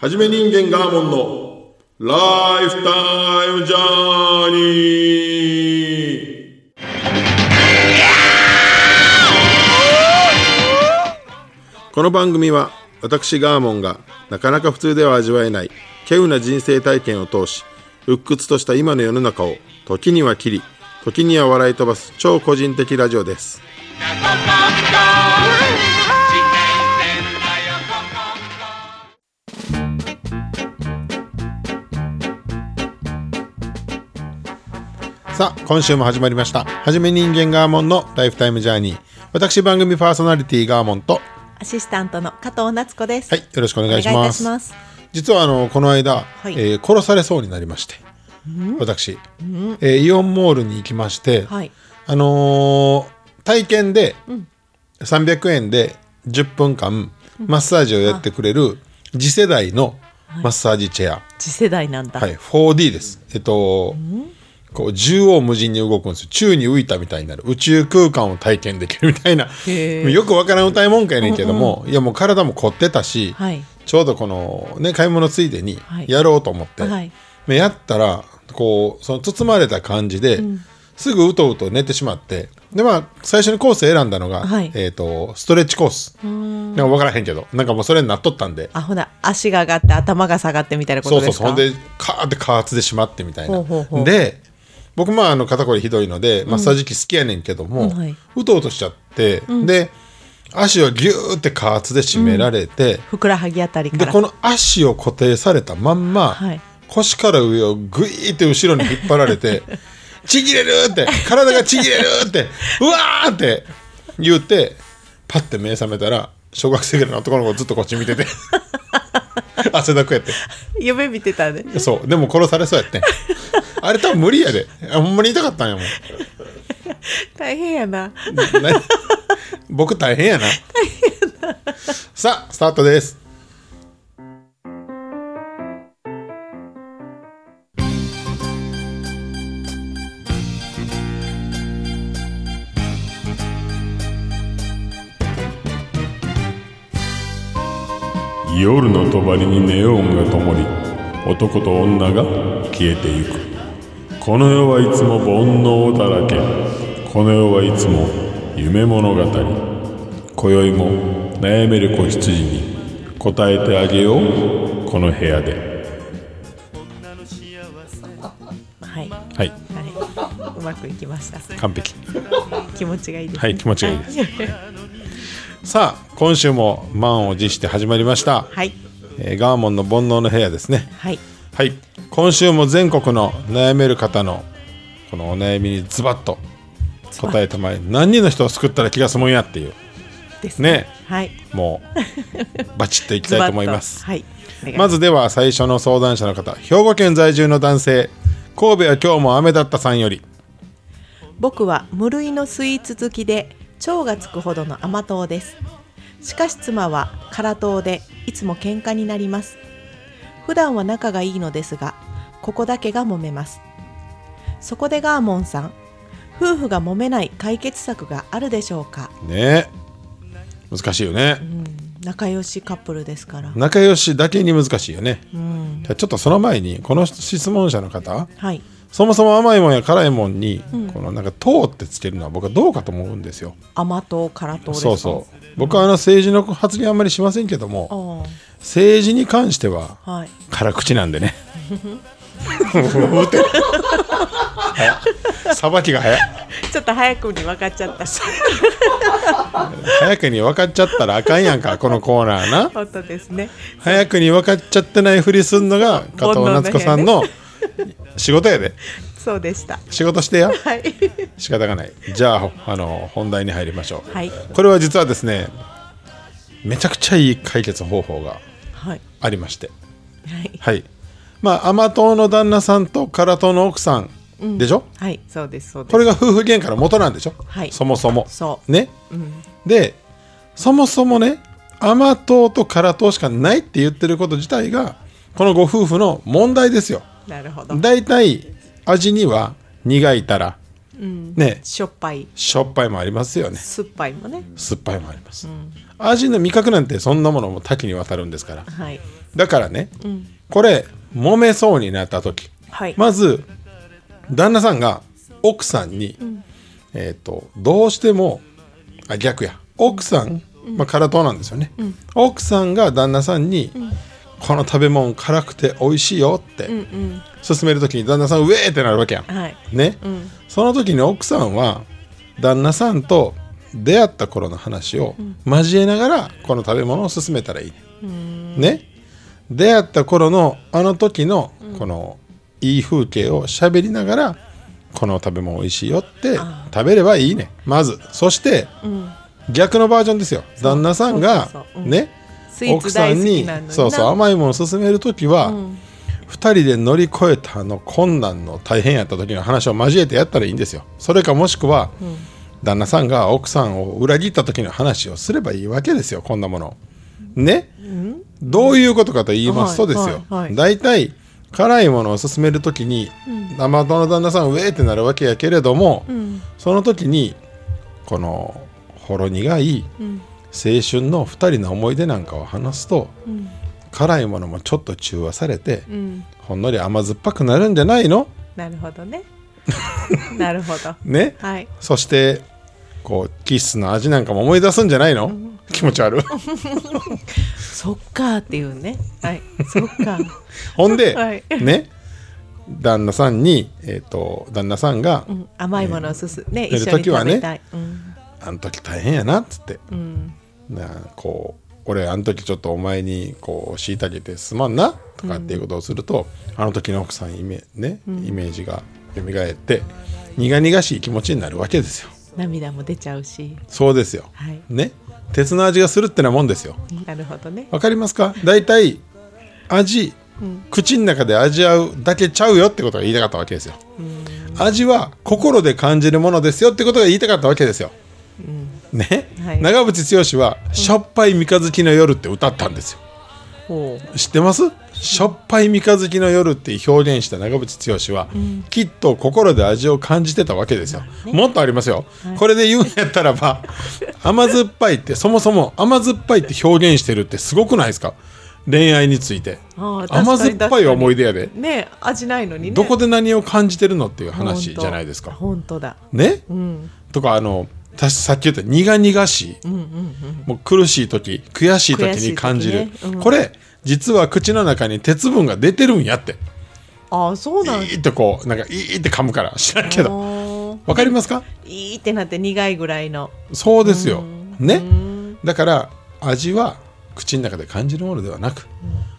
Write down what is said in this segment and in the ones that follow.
はじめ人間ガーモンのライフタイムジャーニー。この番組は私ガーモンがなかなか普通では味わえない稀有な人生体験を通し鬱屈とした今の世の中を時には切り時には笑い飛ばす超個人的ラジオです。さあ今週も始まりました。はじめ人間ガーモンのライフタイムジャーニー。私番組パーソナリティガーモンとアシスタントの加藤夏子です。はいよろしくお願いします。たします。実はあのこの間、い。えー殺されそうになりまして、私、えーイオンモールに行きまして、はい。あのー体験で300円で10分間マッサージをやってくれる次世代のマッサージチェア、次世代なんだ。はい、4D です。えっと、こう縦横無尽に動くんですよ。宙に浮いたみたいになる。宇宙空間を体験できるみたいな。よくわからん歌いもんかやねんけども、いやもう体も凝ってたし、はい。ちょうどこのね買い物ついでにはい。やろうと思って、はい。まあやったらこうその包まれた感じで、すぐうとうと寝てしまって。でまあ最初にコース選んだのが、はい。えー、とストレッチコース。なんか分からへんけど。なんかもうそれになっとったんで。あ、ほな、足が上がって頭が下がってみたいなこそうとですか？そうそうほんでカーって加圧でしまってみたいな。で僕まああの肩こりひどいのでマッサージ機好きやねんけども、うんはい。うとうとしちゃって、で足をギューって加圧で締められて、ふくらはぎあたり。でこの足を固定されたまんま、はい。腰から上をグイーって後ろに引っ張られて ちぎれるって体がちぎれるって うわーって言ってパッて目覚めたら小学生ぐらいの男の子ずっとこっち見てて 汗だくやって。夢見てたね。そう。でも殺されそうやってんあれ多分無理やで。あほんまに痛かったんやもん。大変やな。な僕大変やな。さあスタートです。夜の帳にネオンが灯り男と女が消えてゆくこの世はいつも煩悩だらけこの世はいつも夢物語今宵も悩める子羊に答えてあげようこの部屋ではい。ははいい。うまくいきました。完璧気持ちがいいです、ね。はい気持ちがいいですさあ今週も満を持して始まりました、はい。えーガーモンの煩悩の部屋ですねはい。はい。今週も全国の悩める方のこのお悩みにズバッと答えてまい何人の人を救ったら気が済むんやっていう。ですね。はい。もうバチッといきたいと思います。はい。まずでは最初の相談者の方兵庫県在住の男性神戸は今日も雨だったさんより。僕は無類のスイーツ好きで腸がつくほどの甘党です。しかし妻は辛党でいつも喧嘩になります普段は仲がいいのですがここだけが揉めます。そこでガーモンさん夫婦が揉めない解決策があるでしょうか、ね。難しいよね、うん、仲良しカップルですから。仲良しだけに難しいよね、うん。ちょっとその前にこの質問者の方。はい。そもそも甘いもんや辛いもんに、このなんか「糖」ってつけるのは僕はどうかと思うんですよ。甘党辛党ですか？そうそう。僕はあの政治の発言あんまりしませんけどもあ政治に関してはあはい。辛口なんでね。さばきが早い。ちょっと早くに分かっちゃった。早くに分かっちゃったらあかんやんかこのコーナーな。本当ですね。早くに分かっちゃってないふりすんのが加藤夏子さんの仕事やで。そうでした。仕事してやはい。仕方がない。じゃああの本題に入りましょう、はい。これは実はですねめちゃくちゃいい解決方法がはいありまして。はい。はい。まあ甘党の旦那さんと辛党の奥さんでしょ、はいそうですそうです。これが夫婦喧嘩の元なんでしょ、はい。そもそも。そう。ね、うん。でそもそもね甘党と辛党しかないって言ってること自体がこのご夫婦の問題ですよ。なるほど。だいたい味には苦いたら、ね。しょっぱい。しょっぱいもありますよね。酸っぱいもね。酸っぱいもあります、味の味覚なんてそんなものも多岐にわたるんですから。はい。だからね、うん。これ揉めそうになった時はい、まず旦那さんが奥さんに、えっ、とどうしてもあ逆や。奥さん、まあ辛党なんですよね、奥さんが旦那さんに、この食べ物辛くて美味しいよって。うんうん。勧める時に旦那さんウェーってなるわけやん。はい。ね、ん。その時に奥さんは旦那さんと出会った頃の話を交えながらこの食べ物を勧めたらいい。ね。ね。出会った頃のあの時のこのいい風景を喋りながらこの食べ物美味しいよって食べればいいねまず。そしてうん。逆のバージョンですよ。旦那さんがねスイーツ大好きなのにな。そうそう甘いものを勧める時は、うん。2人で乗り越えたあの困難の大変やった時の話を交えてやったらいいんですよ。それかもしくは、旦那さんが奥さんを裏切った時の話をすればいいわけですよこんなもの。ね、どういうことかと言いますとですよ、はいはいはい。大体辛いものを勧める時に、生の旦那さんウェーってなるわけやけれども、うん。その時にこのほろ苦いうん青春の2人の思い出なんかを話すとうん。辛いものもちょっと中和されてうん。ほんのり甘酸っぱくなるんじゃないの？なるほどね。なるほど。ね。はい。そしてこうキッスの味なんかも思い出すんじゃないの、気持ち悪い。そっかーっていうね。はい。そっかほんで、はい。ね。旦那さんに、えー、と旦那さんが、うん、甘いものをすす、ね。寝る一緒に時はね食べたい、うん。あの時大変やな」っつって。うんなこう俺あの時ちょっとお前にこう虐げてすまんなとかっていうことをすると、あの時の奥さんイメ,、ねイメージが蘇って苦々しい気持ちになるわけですよ。涙も出ちゃうし。そうですよ。はい。ね。鉄の味がするってなもんですよ。なるほどね。わかりますか？大体味、口の中で味わうだけちゃうよってことが言いたかったわけですよ。味は心で感じるものですよってことが言いたかったわけですよね、はい。長渕剛は「しょっぱい三日月の夜」って歌ったんですよ。知ってます？しょっぱい三日月の夜って表現した長渕剛は、きっと心で味を感じてたわけですよ、もっとありますよ、これで言うんやったらば甘酸っぱいってそもそも甘酸っぱいって表現してるってすごくないですか？恋愛について。甘酸っぱいは思い出出やで。ね味ないのにね。どこで何を感じてるのっていう話じゃないですか。本当だ。ね、うん。とかあのたさっき言った苦々しい、うんうんうん。もう苦しい時悔しい時に感じる、ね。うん。これ実は口の中に鉄分が出てるんやって。ああそうなんいいってこうなんかいいって噛むから知らんけど。どわかりますか？いいってなって苦いぐらいの。そうですよ。ね。うん。だから味は口の中で感じるものではなく、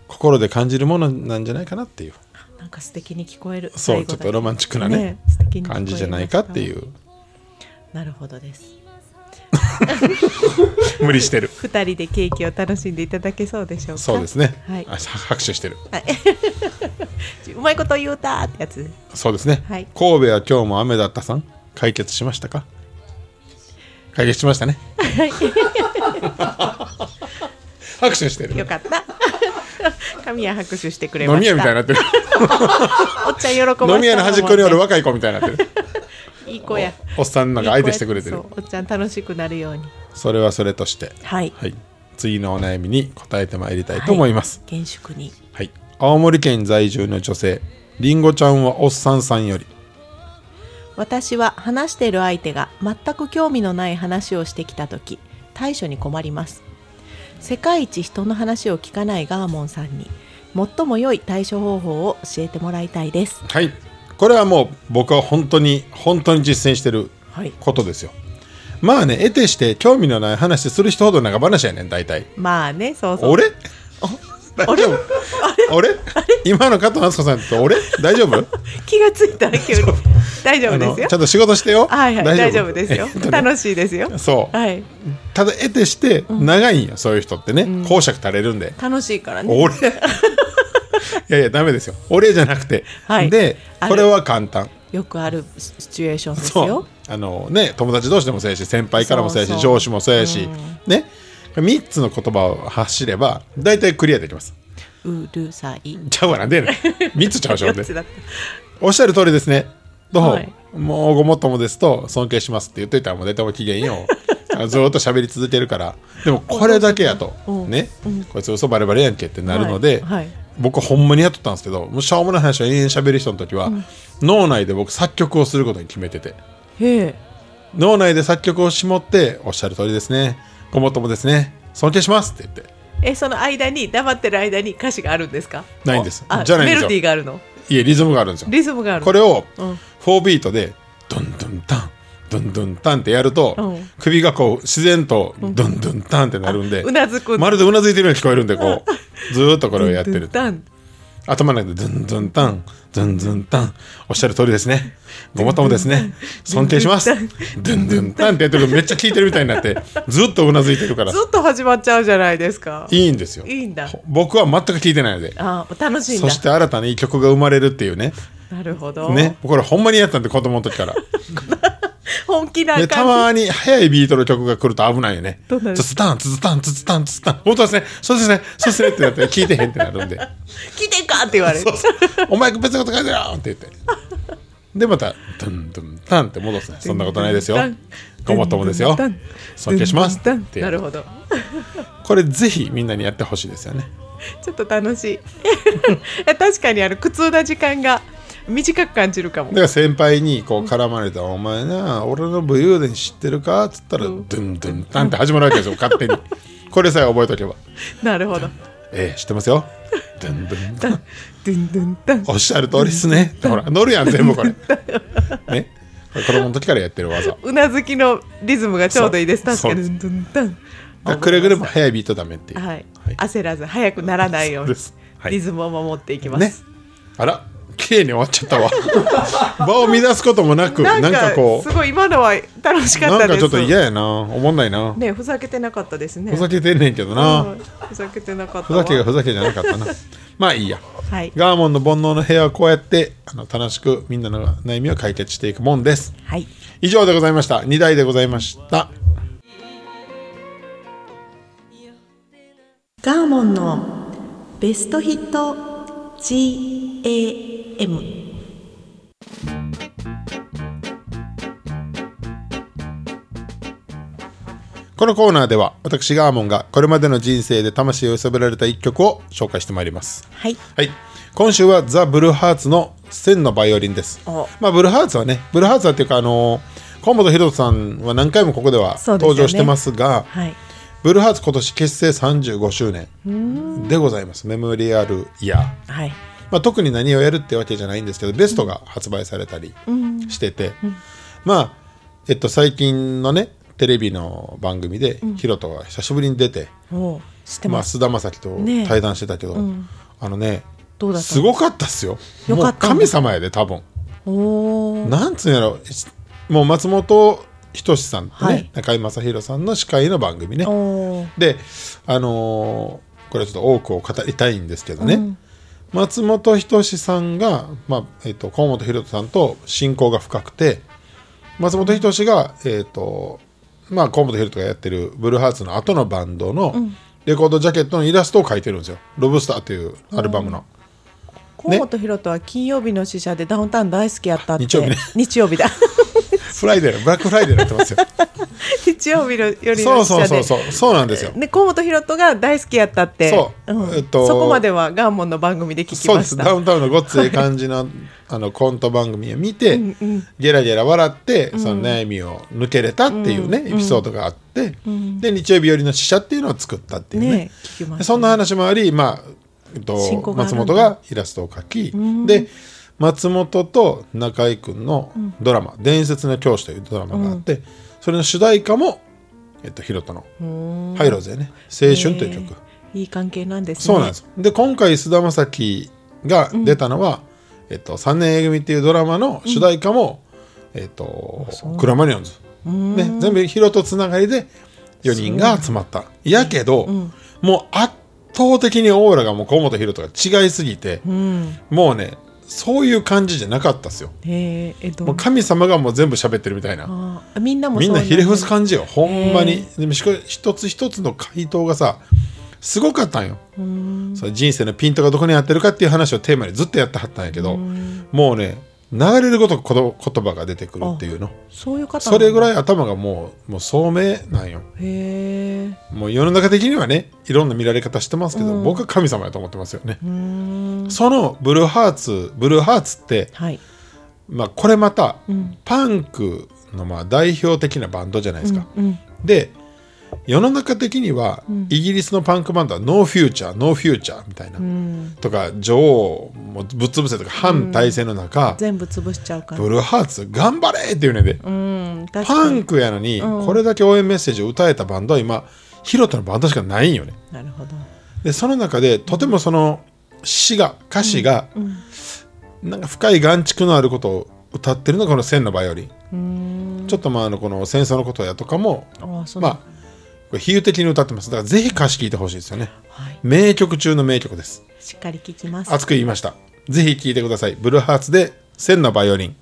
心で感じるものなんじゃないかなっていう。なんか素敵に聞こえる。そうちょっとロマンチックなね素敵に聞こえ感じじゃないかってういうなるほどです。無理してる。二人でケーキを楽しんでいただけそうでしょうか？そうですね、はい。あ拍手してる。はい。うまいこと言うたーってやつ。そうですね、はい。神戸は今日も雨だったさん解決しましたか？解決しましたね。拍手してる。よかった。神谷拍手してくれま飲した。み屋みたいになってる。おっちゃん喜ば飲み屋の端っこにおる若い子みたいになってるいい子や。おっさんなんか相手してくれてる。おっちゃん楽しくなるように。それはそれとしてはい。はい。次のお悩みに答えてまいりたいと思います、厳粛に。はい、青森県在住の女性りんごちゃんはおっさんさんより。私は話している相手が全く興味のない話をしてきた時対処に困ります。世界一人の話を聞かないガーモンさんに最も良い対処方法を教えてもらいたいです。はいこれはもう僕は本当に本当に実践してるはい。ことですよ。まあね得てして興味のない話する人ほど長話やねん大体。まあねそうそう。俺？大丈夫？俺？今の加藤敦子さんと俺？大丈夫？気がついたら急に大丈夫あですよ。のちゃんと仕事してよ。はいはい大丈夫。ですよ。えっとね。楽しいですよ。そう。はい。ただ得てして長いんよ、そういう人ってね。講釈垂れるんで、楽しいからね。俺？いやいやダメですよ。俺じゃなくて、はい。でこれは簡単。よくあるシチュエーションですよ。あのね友達同士でもそうやし先輩からもそうやし上司もそうやし、ね。3つの言葉を発しれば大体クリアできます。うるさい。ちゃうわなんでやねん3つちゃうしょんで4つだっおっしゃる通りですね。どう、はい。もうごもっともですと尊敬しますって言っといたらもう大体もう機嫌よずっと喋り続けるから。でもこれだけやとうん。ねうん。こいつ嘘バレバレやんけってなるので、はい。はい僕ほんまにやっとったんですけどもうしょうもない話を延々喋る人の時は、脳内で僕作曲をすることに決めてて。脳内で作曲を絞っておっしゃる通りですね。ごもっともですね尊敬しますって言って。えその間に黙ってる間に歌詞があるんですか？ないんです。あじゃないんですよ。メロディーがあるの？いえリズムがあるんですよ。リズムがあるこれをうん。4ビートでドンドンタンドンドンタンってやると、うん。首がこう自然とドンドンタンってなるんで、うなずく。まるでうなずいてるように聞こえるんでこう ずーっとこれをやってる頭の中でドンドンタンドンドンタン。おっしゃる通りですね。ごもっともですね。尊敬します。ドンドンタンってやってるとめっちゃ聞いてるみたいになってずっとうなずいてるから。ずっと始まっちゃうじゃないですか。いいんですよ。いいんだ。僕は全く聞いてないので。あ楽しいそして新たないい曲が生まれるっていうね。なるほど。ね。これほんまにやったんで子供の時から 本気なでた感まに速いビートの曲が来ると危ないよね。どんなツツタンツツタンツツタンツツタン。本当ですね。そうですね。そうですねってなって聞いてへんってなるんで。じ来てんかって言われる。そうそう。お前別のこと書いてよって言って。でまたドンドンタンって戻すね。そんなことないですよ。ごもっともですよ。尊敬しますなるほど。これぜひみんなにやってほしいですよね。ちょっと楽しい。確かにあの苦痛な時間が短く感じるかも。だから先輩にこう絡まれた「お前な俺の武勇伝知ってるか?」っつったら「ドゥンドゥンタン」って始まるわけですよ 勝手に。これさえ覚えとけば。なるほど「ええ知ってますよ」ドゥンドゥン。タンドゥンドゥンダンおっしゃる通りっすね。ほら乗るやん全部これ。ね。子供の時からやってる技。うなずきのリズムがちょうどいいです。確かに。ドゥンドゥンダンくれぐれも速いビートダメっていう。はい、はい焦らず早くならないように。リズムを守っていきます、ね。あら綺麗に終わっちゃったわ。場を乱すこともなくなんかこすごい今のは楽しうかったです。なんかちょっと嫌やな。おもんないな。ねふざけてなかったですね。ふざけてんねんけどうなんふざけてなかったわ。ふざけがふざけじゃなかったな。まあいいや。はい。ガーモンの煩悩の部屋はこうやってあの楽しくみんなの悩みを解決していくもんです。はい。以上でございました。2台でございました。ガーモンのベストヒット GAM このコーナーでは私ガーモンがこれまでの人生で魂を揺さぶられた一曲を紹介してまいります。はい。はい。今週はザ・ブルーハーツの千のバイオリンです。お。まあブルーハーツはねブルーハーツはっていうかあの河本ロさんは何回もここでは登場してますがはい。ブルーハーツ今年結成35周年でございます。メモリアルイヤー。はいまあ、特に何をやるってわけじゃないんですけどベストが発売されたりしてて、まあ、えっと、最近のねテレビの番組で、ヒロトが久しぶりに出て、おう知ってまあ、田将暉と対談してたけど、あのねすごかったっすよ。よかったんだ。もう神様やで多分。なんつうんやろ。もう松本人志さんとね、はい。中居正広さんの司会の番組ね。であのーこれちょっと多くを語りたいんですけどね、松本人志さんが、まあえっと甲本ヒロトさんと親交が深くて松本人志が、えっとまあ、甲本ヒロトがやってるブルーハーツの後のバンドのレコードジャケットのイラストを描いてるんですよ「ロブスター」というアルバムの。甲本ヒロトは金曜日の使者でダウンタウン大好きやったって。日曜日ね。日曜日だ。フライデーブラックフライデーになってますよ。日曜日のよりそうそうそうそうそうなんですよ。で河本大翔が大好きやったって。そう。うん。えっとそこまではガーモンの番組で聞きそうでましたす。ダウンタウンのごっつい感じのあのコント番組を見てうんうん。ゲラゲラ笑ってその悩みを抜けれたっていうねエピソードがあってで日曜日よりの使者っていうのを作ったっていうねね聞きましたでそんな話もありまあえっと松本がイラストを描きで松本と中居君のドラマ「伝説の教師」というドラマがあってそれの主題歌もえっとヒロトのうー「ん。ハイローズ」でね「青春」という曲。いい関係なんですね。そうなんです。で今回菅田将暉が出たのは、えっと3年 A 組っていうドラマの主題歌も、えっとクロマニヨンズ、ね、全部ヒロトつながりで4人が集まった。やけど、もう圧倒的にオーラがもう甲本ヒロトが違いすぎて、うん。もうねそういう感じじゃなかったっすよ。へええどもう神様がもう全部喋ってるみたいな。あーみんなもみんなひれ伏すじ感じよ。ほんまに。でもしか一つ一つの回答がさすごかったんよ。その人生のピントがどこに合ってるかっていう話をテーマにずっとやってはったんやけどもうね流れるごとくこと言葉が出てくるっていうの。そういう方それぐらいい頭がもうもう聡明なんよ。へえもう世の中的にはねいろんな見られ方してますけど、僕は神様やと思ってますよね、そのブルーハーツブルーハーツって、はい。まあ、これまた、パンクのまあ代表的なバンドじゃないですか、うん。で世の中的には、イギリスのパンクバンドはノーフューチャーノーフューチャーみたいな、とか女王もぶっ潰せとか反体制の中、全部潰しちゃうから。ブルーハーツ頑張れって言うねんで、うん確パンクやのに、これだけ応援メッセージを歌えたバンドは今ヒロトのバンドしかないんよね。なるほど。でその中でとてもその詩が歌詞が、なんか深い眼蓄のあることを歌ってるのがこの「千のバイオリン」ちょっとまああのこの戦争のことやとかもまあこれ比喩的に歌ってます。だからぜひ歌詞聞いてほしいですよね。はい。名曲中の名曲です。しっかり聞きます。熱く言いました。ぜひ聴いてください。ブルーハーツで「千のバイオリン」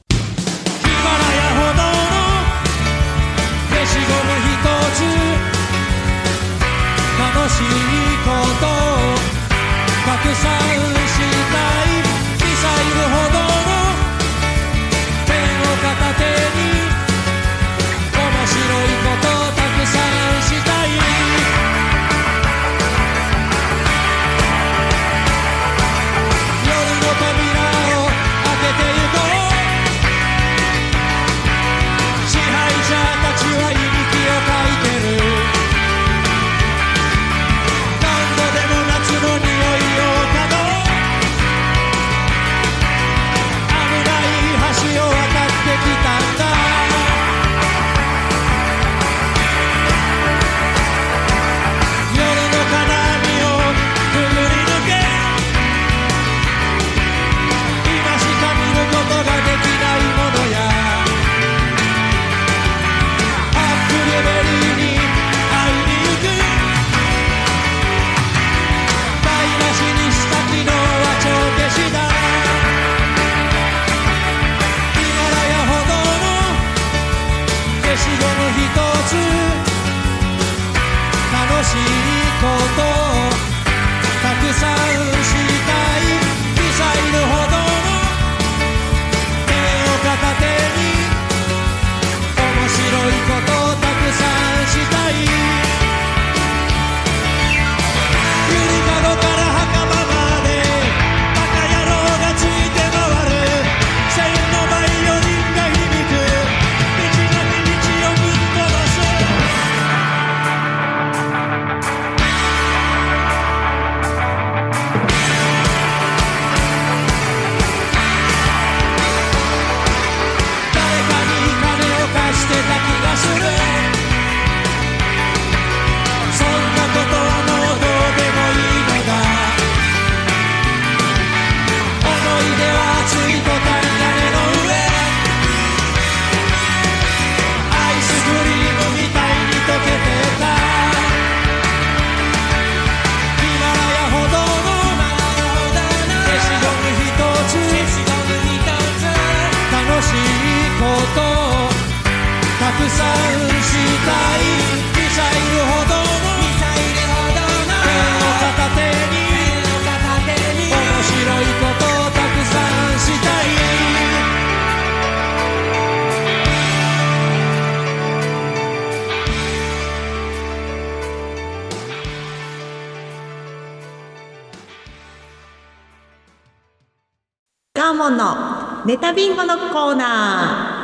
ネタビンゴのコーナ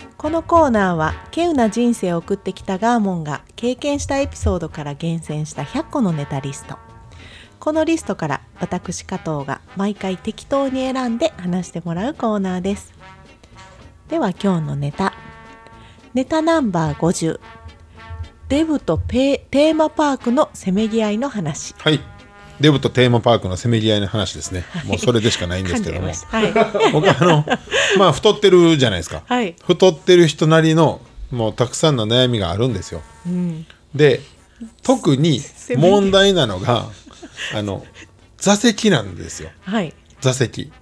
ー。このコーナーは稀有な人生を送ってきたガーモンが経験したエピソードから厳選した100個のネタリスト。このリストから私加藤が毎回適当に選んで話してもらうコーナーです。では今日のネタ。ネタナンバー50デブとペテーマパークのせめぎ合いの話。はい。デブとテーマパークのせめぎ合いの話ですね、もうそれでしかないんですけども。はい。僕あの まあ太ってるじゃないですか、はい。太ってる人なりのもうたくさんの悩みがあるんですよ、で特に問題なのがあの座席なんですよ。はい。座席、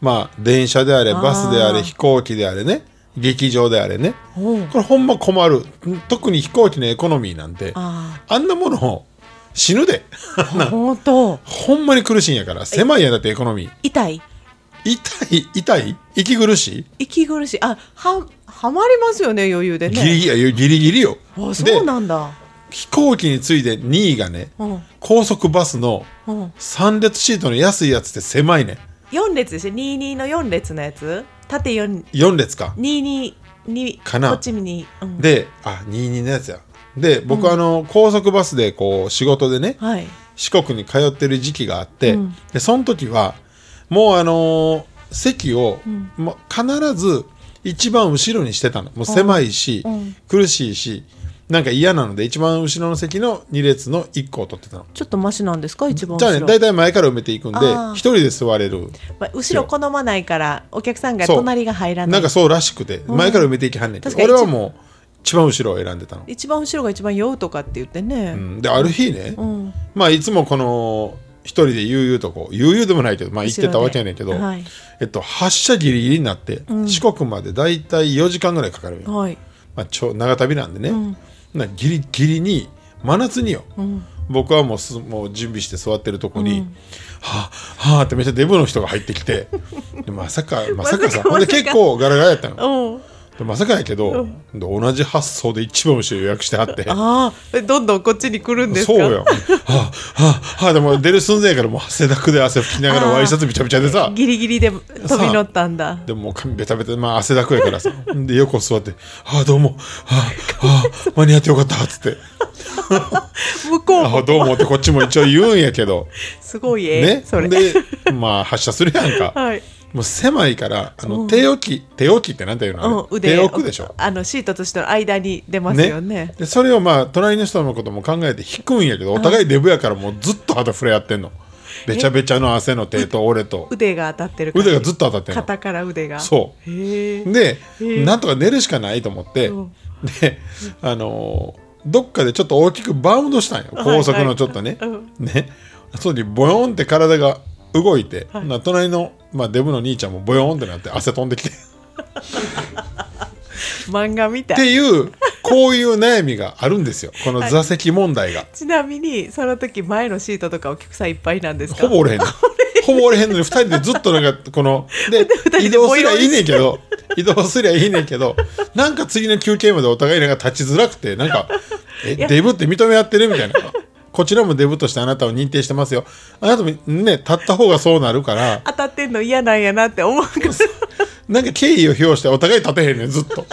まあ電車であれバスであれ飛行機であれね劇場であれね。これほんま困る。特に飛行機のエコノミーなんてああんなものを死ぬで。本当。ほんまに苦しいんやから。狭いやんだってエコノミー。痛い？痛い？痛い？息苦し息苦しい。あははまりますよね余裕でい、ね。ギリギリギリギリよ。あそでうなんだ。飛行機に次いで2位がね、うん。高速バスのうん。3列シートの安いやつって狭いね4列でしょ？22の4列のやつ？縦4 4列か。22にかな。こっちに、うん、であ22のやつや。で僕、あの高速バスでこう仕事でねはい。四国に通ってる時期があって、うん。でその時はもうあのー席を、もう必ず一番後ろにしてたの。もう狭いし、うん。苦しいしなんか嫌なので一番後ろの席の2列の1個を取ってたの。ちょっとマシなんですか？一番じゃあね大体前から埋めていくんであー。一人で座れる。まあ、後ろ好まないからお客さんが隣が入らない。なんかそうらしくて前から埋めていきはんねんけど、確かに俺はもう一番後ろを選んでたの、一番後ろが一番酔うとかって言ってね、うん、である日ね、うん。まあいつもこの一人で悠々とこう悠々でもないけどまあ行ってたわけやねんけど、はい。えっと、発車ギリギリになって、四国までだいたい4時間ぐらいかかるよ、はい。まあ、ちょ長旅なんでね、んなギリギリに真夏によ、ん。僕はもうすもう準備して座ってるとこに、はあはあってめっちゃデブの人が入ってきて。でまさかまさかさ ほんで結構ガラガラやったのまさかやけど、で同じ発想で一番後ろ予約してはってああどんどんこっちに来るんですか？そうよ。はあ、はあ、はあ、でも出る寸前やからもう汗だくで汗拭きながらワイシャツびちゃびちゃでさ。ギリギリで飛び乗ったんだでももう髪ベタベタ、まあ汗だくやからさ。で、横座って、はあ、どうも、はあ、はあ、間に合ってよかった、つって。向こうああ、どうもってこっちも一応言うんやけど。すごいええね。それで、まあ発射するやんか。はいもう狭いから、あの、手置き、手置きってなんていうの？腕手置くでしょ？あのシートとしての間に出ますよね。でそれをまあ隣の人のことも考えて引くんやけどお互いデブやからもうずっと肌触れ合ってんの。べちゃべちゃの汗の手と俺と。腕が当たってる腕がずっと当たってんの。肩から腕が。そう。で、え。なんとか寝るしかないと思って、うん。であのーどっかでちょっと大きくバウンドしたんよ。高速のちょっとね、はいはいね。それにボヨンって体が動いて、な隣の、まあ、デブの兄ちゃんもボヨンってなって汗飛んできて。っ 漫画みたい。ていうこういう悩みがあるんですよ。この座席問題が、ちなみにその時前のシートとかお客さんいっぱいなんですか？ほぼおれへんの。ほぼおれへん。のに2人でずっとなんかこので移動すりゃいいねんけど移動すりゃいいねんけどなんか次の休憩までお互いなんか立ちづらくてなんか「えデブって認め合ってる?」みたいなこちらもデブとしてあなたを認定してますよ。あなたもね立った方がそうなるから。当たってんの嫌なんやなって思うから なんか敬意を表してお互い立てへんねんずっと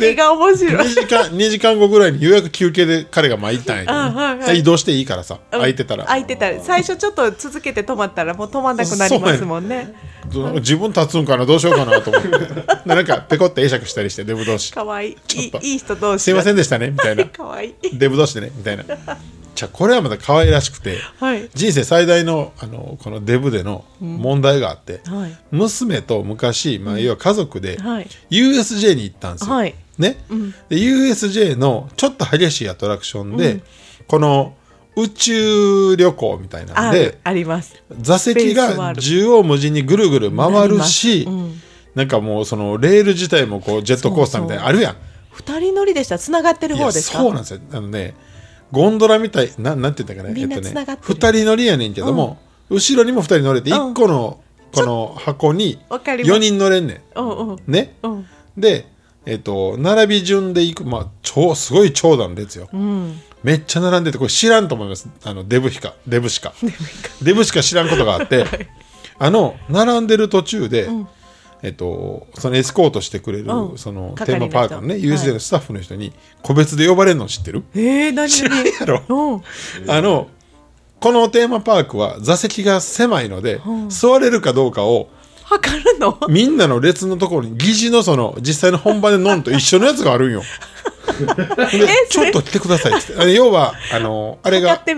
絵が面白2い時間2時間後ぐらいにようやく休憩で彼が参ったんやけどあはいはい。移動していいからさ空いてたら。空いてたら。最初ちょっか続けて止まったらもう止まんなくなりますもんね。ど自分立つんかなどうしようかなと思って。でなんかペコって会釈したりしてデブ同士。かわい。いいいいい人同士。すいませんでしたねみたいな。かわい。いデブ同士でねみたいな。じゃあこれはまた可愛らしくて、はい。人生最大のあのこのデブでの問題があって、はい。娘と昔、まあ、要は家族ではい。USJ に行ったんですよ。はいね。で USJ のちょっと激しいアトラクションで、この宇宙旅行みたいなんあであります。座席が縦横無尽にぐるぐる回るし、うん。なんかもうそのレール自体もこうジェットコースターみたいなのあるやん。二人乗りでした？つながってる方ですか？そうなんですよ。あのねゴンドラみたいななんて言ったかね？みんなえっとね繋がってる。2人乗りやねんけども、後ろにも2人乗れてうん。1個のこの箱にわかります。4人乗れんねうんうんん。ね？うん。でえっと並び順で行くまあ超すごい長蛇の列よ、うん。めっちゃ並んでてこれ知らんと思います。あのデブしかデブしかデブしか知らんことがあって あの並んでる途中で、えっと、そのエスコートしてくれる、うん。そのテーマパークのねはい。USJ のスタッフの人に個別で呼ばれるの知ってる、えー、何知らんやろ。うん。あのこのテーマパークは座席が狭いので、座れるかどうかを測るの？みんなの列のところに疑似のその実際の本番で飲むと一緒のやつがあるんよ。でちょっと来てくださいって。あれ要はあの あれが閉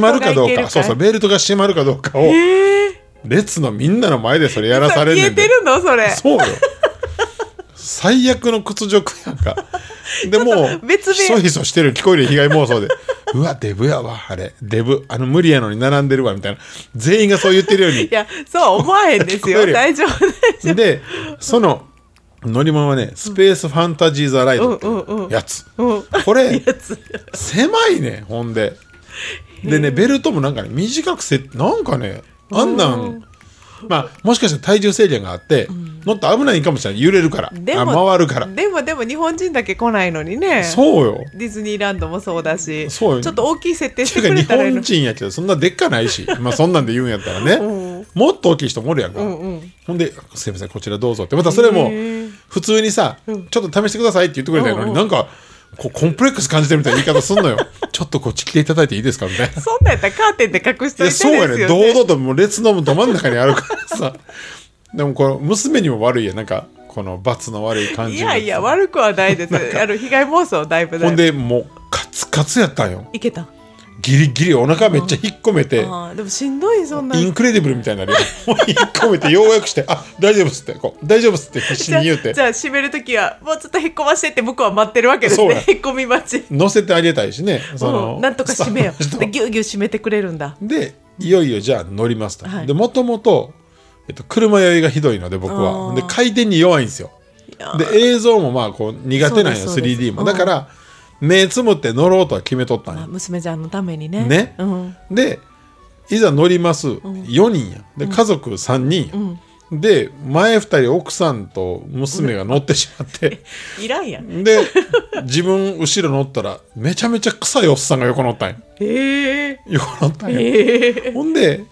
まるかどうか。そうそうベルトが閉まるかどうかをえー、列のみんなの前でそれやらされんねんで。消えてるの？それ。そうよ。最悪の屈辱やんかでもう別でひそひそしてる聞こえる被害妄想で。うわデブやわあれ。デブあの無理やのに並んでるわみたいな。全員がそう言ってるように。いやそうは思わへんですよ。よ。大丈夫でその乗り物はねスペースファンタジー・ザ・ライドってうんうん。うん。やつ、うん。これ 狭いねほんで。でねベルトもなんかね短くせなんかねあんなんまあもしかしたら体重制限があって、乗ったら危ないかもしれない。揺れるから。あでも回るから。でもでも日本人だけ来ないのにね。そうよ。ディズニーランドもそうだし。そうよ。ちょっと大きい設定してくれたらいいの本人やけどそんなでっかないし。まあそんなんで言うんやったらね、うん。もっと大きい人もおるやんか、うんうん。ほんで「すいませんこちらどうぞ」って。またそれも普通にさ、ちょっと試してくださいって言ってくれたのに、うんうん。なんかこうコンプレックス感じてるみたいな言い方すんのよ。ちょっとこっち来ていただいていいですかみたいな。そんなんやったらカーテンで隠しといていやそうやね堂々ともう列のど真ん中にあるからさ。でもこの娘にも悪いやん。なんかこの罰の悪い感じ。がいやいや悪くはないです。あの被害妄想だいぶだほんでもうカツカツやったんよ。いけたギリギリお腹めっちゃ引っ込めて、あーでもしんどいそんな。インクレディブルみたいになるよ。引っ込めてようやくして「あ大丈夫っす」って。こう「大丈夫っす」って必死じゃあに言うて。じゃあ閉めるときはもうちょっとへっこましてって向こうは待ってるわけですそうや。ねへっこみ待ち。乗せてあげたいしね。その、うん。なんとか閉めよスタッフの人。でギュウギュウ閉めてくれるんだ。でいよいよじゃあ乗りますと、はい。でもともと、えっと、車酔いがひどいので僕あー。はで回転に弱いんですよ。いやで映像もまあこう苦手なんよそうですそうです。3D もうんだから目つむって乗ろうとは決めとったんまあよ娘ちゃんのためにね。ね。うん。でいざ乗ります、4人や。で家族3人、で前2人奥さんと娘が乗ってしまって、いらんやん。で自分後ろ乗ったらめちゃめちゃ臭いおっさんが横乗ったんよへえ。横乗ったんよ、へえ。ほんで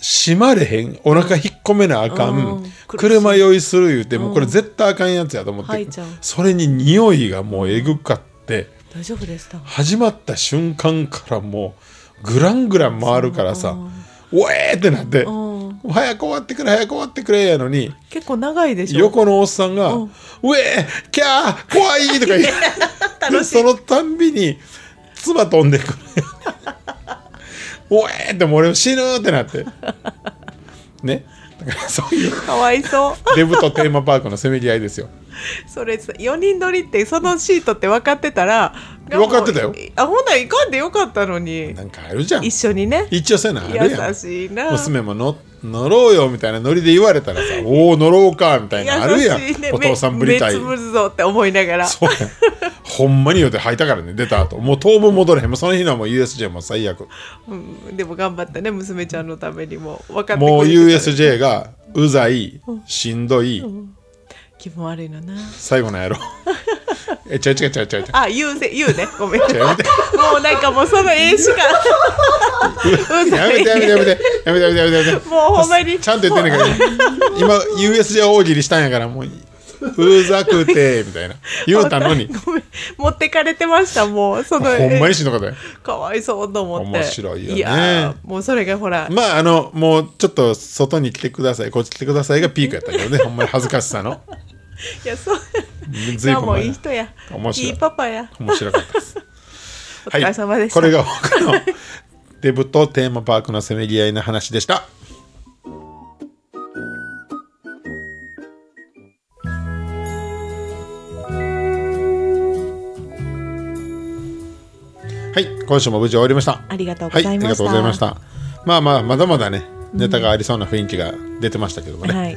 閉まれへん。お腹引っ込めなあかん、うん。車酔いする言うてもうこれ絶対あかんやつやと思って、吐いちゃう。それに匂いがもうえぐかって大丈夫でした始まった瞬間からもうグラングラン回るからさ「おえー!」ってなってうん「早く終わってくれ早く終わってくれ」やのに結構長いでしょ。横のおっさんがうん「うえーキャー怖い!」とか言って でそのたんびに唾飛んでくる。おえーってもう俺死ぬってなって。ね。だからそういうかわいそう。デブとテーマパークのせめぎ合いですよ それ4人乗りってそのシートって分かってたら分かってたよ。あほんなら行かんでよかったのに。なんかあるじゃん。一緒にね。一応そういうのあるやん。優しいな。娘もの乗ろうよみたいなノリで言われたらさ「おお乗ろうか」みたいなのあるやん、ね。お父さんぶりたい。目目つむるぞって思いながら。そうやん。ほんまによって吐いたからね出た後。もう当分戻れへん。もうその日のはもう USJ も最悪。うん、でも頑張ったね娘ちゃんのためにも。分かってくれてもう USJ がうざいしんどい気分悪いのな。最後なんやろえちゃうちゃうちゃうちゃうちゃう。あ言うせ言うね。ごめん。もうなんかもうその絵しか。やめてやめてやめてやめて。やめてやめてやめて。もうほんまに。ちゃんと言ってんねんから今 USJ 大喜利したんやからもううざくてみたいな。言うたのに。ごめん。持ってかれてましたもう。そのほんま絵にしんどかったよかわいそうと思って。面白いよね。やーもうそれがほら。まああのもうちょっと外に来てください。こっち来てくださいがピークやったけどね。ほんまに恥ずかしさのいやそう。ずいぶん前いやもういい人や。面白い。いいパパや。面白かったです。お疲れ様でした、これが僕のデブとテーマパークのせめぎ合いの話でした。はい。今週も無事終わりました。ありがとうごはい、ざいました。ありがとうございました。まあまあ、まだまだね、ネタがありそうな雰囲気が出てましたけどもね。はい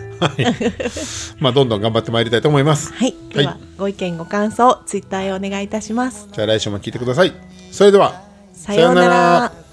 まあ、どんどん頑張ってまいりたいと思います。はい、では、ご意見ご感想ツイッターへお願いいたします。じゃあ来週も聞いてください。それでは、さようなら